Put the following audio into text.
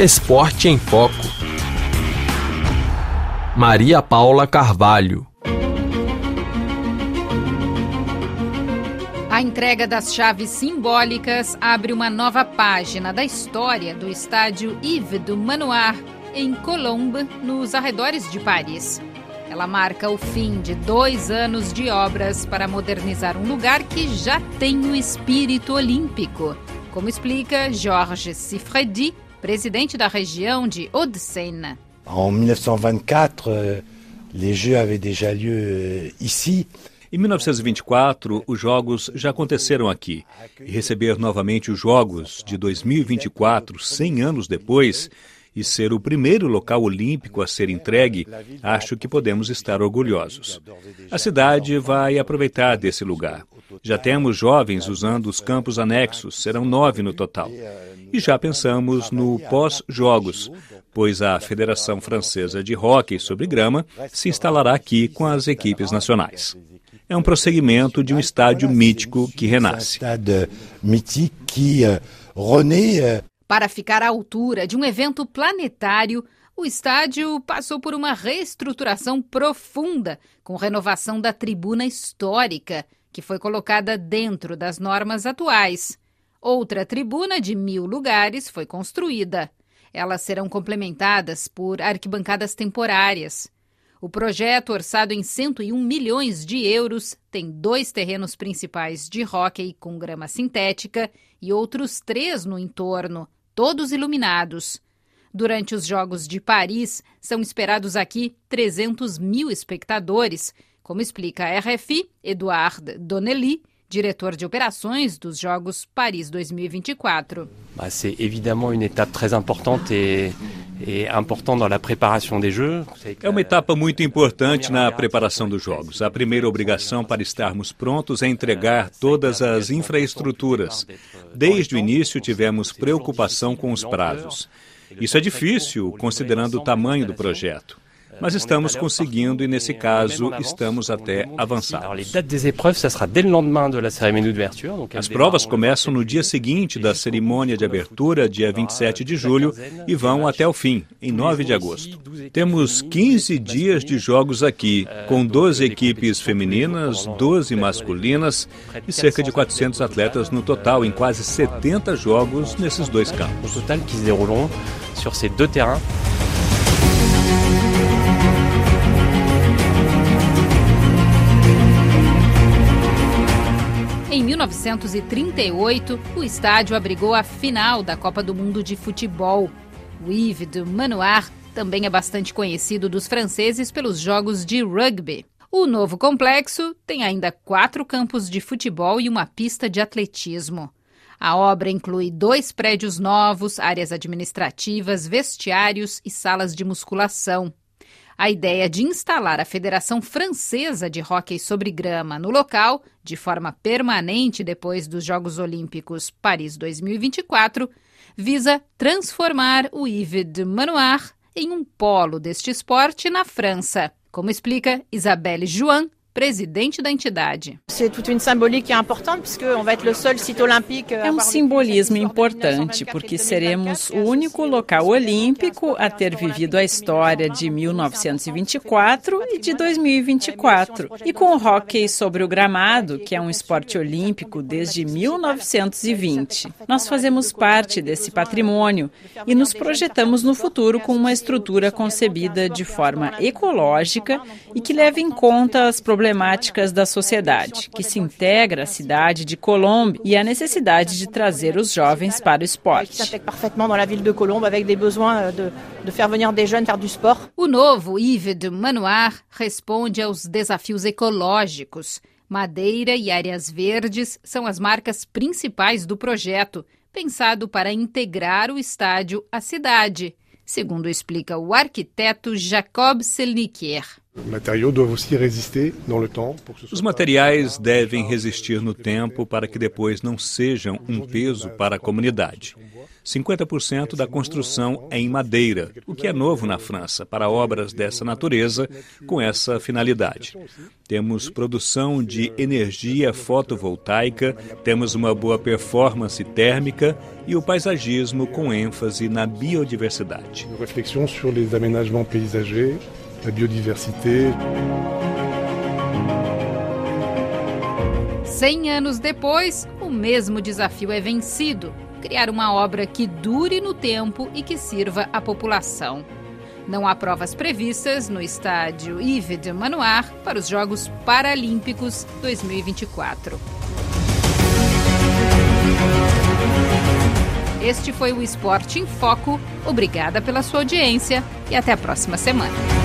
Esporte em Foco. Maria Paula Carvalho. A entrega das chaves simbólicas abre uma nova página da história do estádio Yves du Manoir, em Colombes, nos arredores de Paris. Ela marca o fim de dois anos de obras para modernizar um lugar que já tem o espírito olímpico, como explica Georges Sifredi, presidente da região de 1924, euh, les Jeux avaient déjà lieu euh, ici. Em 1924, os Jogos já aconteceram aqui. E receber novamente os Jogos de 2024, 100 anos depois, e ser o primeiro local olímpico a ser entregue, acho que podemos estar orgulhosos. A cidade vai aproveitar desse lugar. Já temos jovens usando os campos anexos, serão nove no total. E já pensamos no pós-jogos, pois a Federação Francesa de Hóquei sobre Grama se instalará aqui com as equipes nacionais é um prosseguimento de um estádio mítico que renasce. Para ficar à altura de um evento planetário, o estádio passou por uma reestruturação profunda, com renovação da tribuna histórica, que foi colocada dentro das normas atuais. Outra tribuna de mil lugares foi construída. Elas serão complementadas por arquibancadas temporárias. O projeto, orçado em 101 milhões de euros, tem dois terrenos principais de hóquei com grama sintética e outros três no entorno, todos iluminados. Durante os Jogos de Paris, são esperados aqui 300 mil espectadores, como explica a RFI Eduard Donnelly, diretor de operações dos Jogos Paris 2024. C'est évidemment une étape très importante et é uma etapa muito importante na preparação dos Jogos. A primeira obrigação para estarmos prontos é entregar todas as infraestruturas. Desde o início tivemos preocupação com os prazos. Isso é difícil, considerando o tamanho do projeto mas estamos conseguindo e, nesse caso, estamos até avançados. As provas começam no dia seguinte da cerimônia de abertura, dia 27 de julho, e vão até o fim, em 9 de agosto. Temos 15 dias de jogos aqui, com 12 equipes femininas, 12 masculinas e cerca de 400 atletas no total, em quase 70 jogos nesses dois campos. Em 1938, o estádio abrigou a final da Copa do Mundo de Futebol. O Yves de Manoir também é bastante conhecido dos franceses pelos jogos de rugby. O novo complexo tem ainda quatro campos de futebol e uma pista de atletismo. A obra inclui dois prédios novos, áreas administrativas, vestiários e salas de musculação. A ideia de instalar a Federação Francesa de Hóquei sobre Grama no local, de forma permanente depois dos Jogos Olímpicos Paris 2024, visa transformar o Yves de Manoir em um polo deste esporte na França, como explica Isabelle Juan, presidente da entidade. É um simbolismo importante porque seremos o único local olímpico a ter vivido a história de 1924 e de 2024. E com o hóquei sobre o gramado, que é um esporte olímpico desde 1920. Nós fazemos parte desse patrimônio e nos projetamos no futuro com uma estrutura concebida de forma ecológica e que leve em conta as problemáticas problemáticas da sociedade, que se integra à cidade de Colombe e a necessidade de trazer os jovens para o esporte. O novo Yves de Manoir responde aos desafios ecológicos. Madeira e áreas verdes são as marcas principais do projeto, pensado para integrar o estádio à cidade, segundo explica o arquiteto Jacob Selnikier. Os materiais devem resistir no tempo para que depois não sejam um peso para a comunidade. 50% da construção é em madeira, o que é novo na França para obras dessa natureza com essa finalidade. Temos produção de energia fotovoltaica, temos uma boa performance térmica e o paisagismo com ênfase na biodiversidade. Reflexão sobre os aménagements paysagers, a biodiversidade. Cem anos depois, o mesmo desafio é vencido criar uma obra que dure no tempo e que sirva à população. Não há provas previstas no estádio Yves de Manoir para os Jogos Paralímpicos 2024. Este foi o Esporte em Foco. Obrigada pela sua audiência e até a próxima semana.